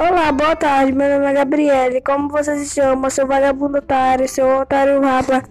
Olá, boa tarde. Meu nome é Gabriele. Como você se chama? Seu vagabundo otário, seu otário rapa.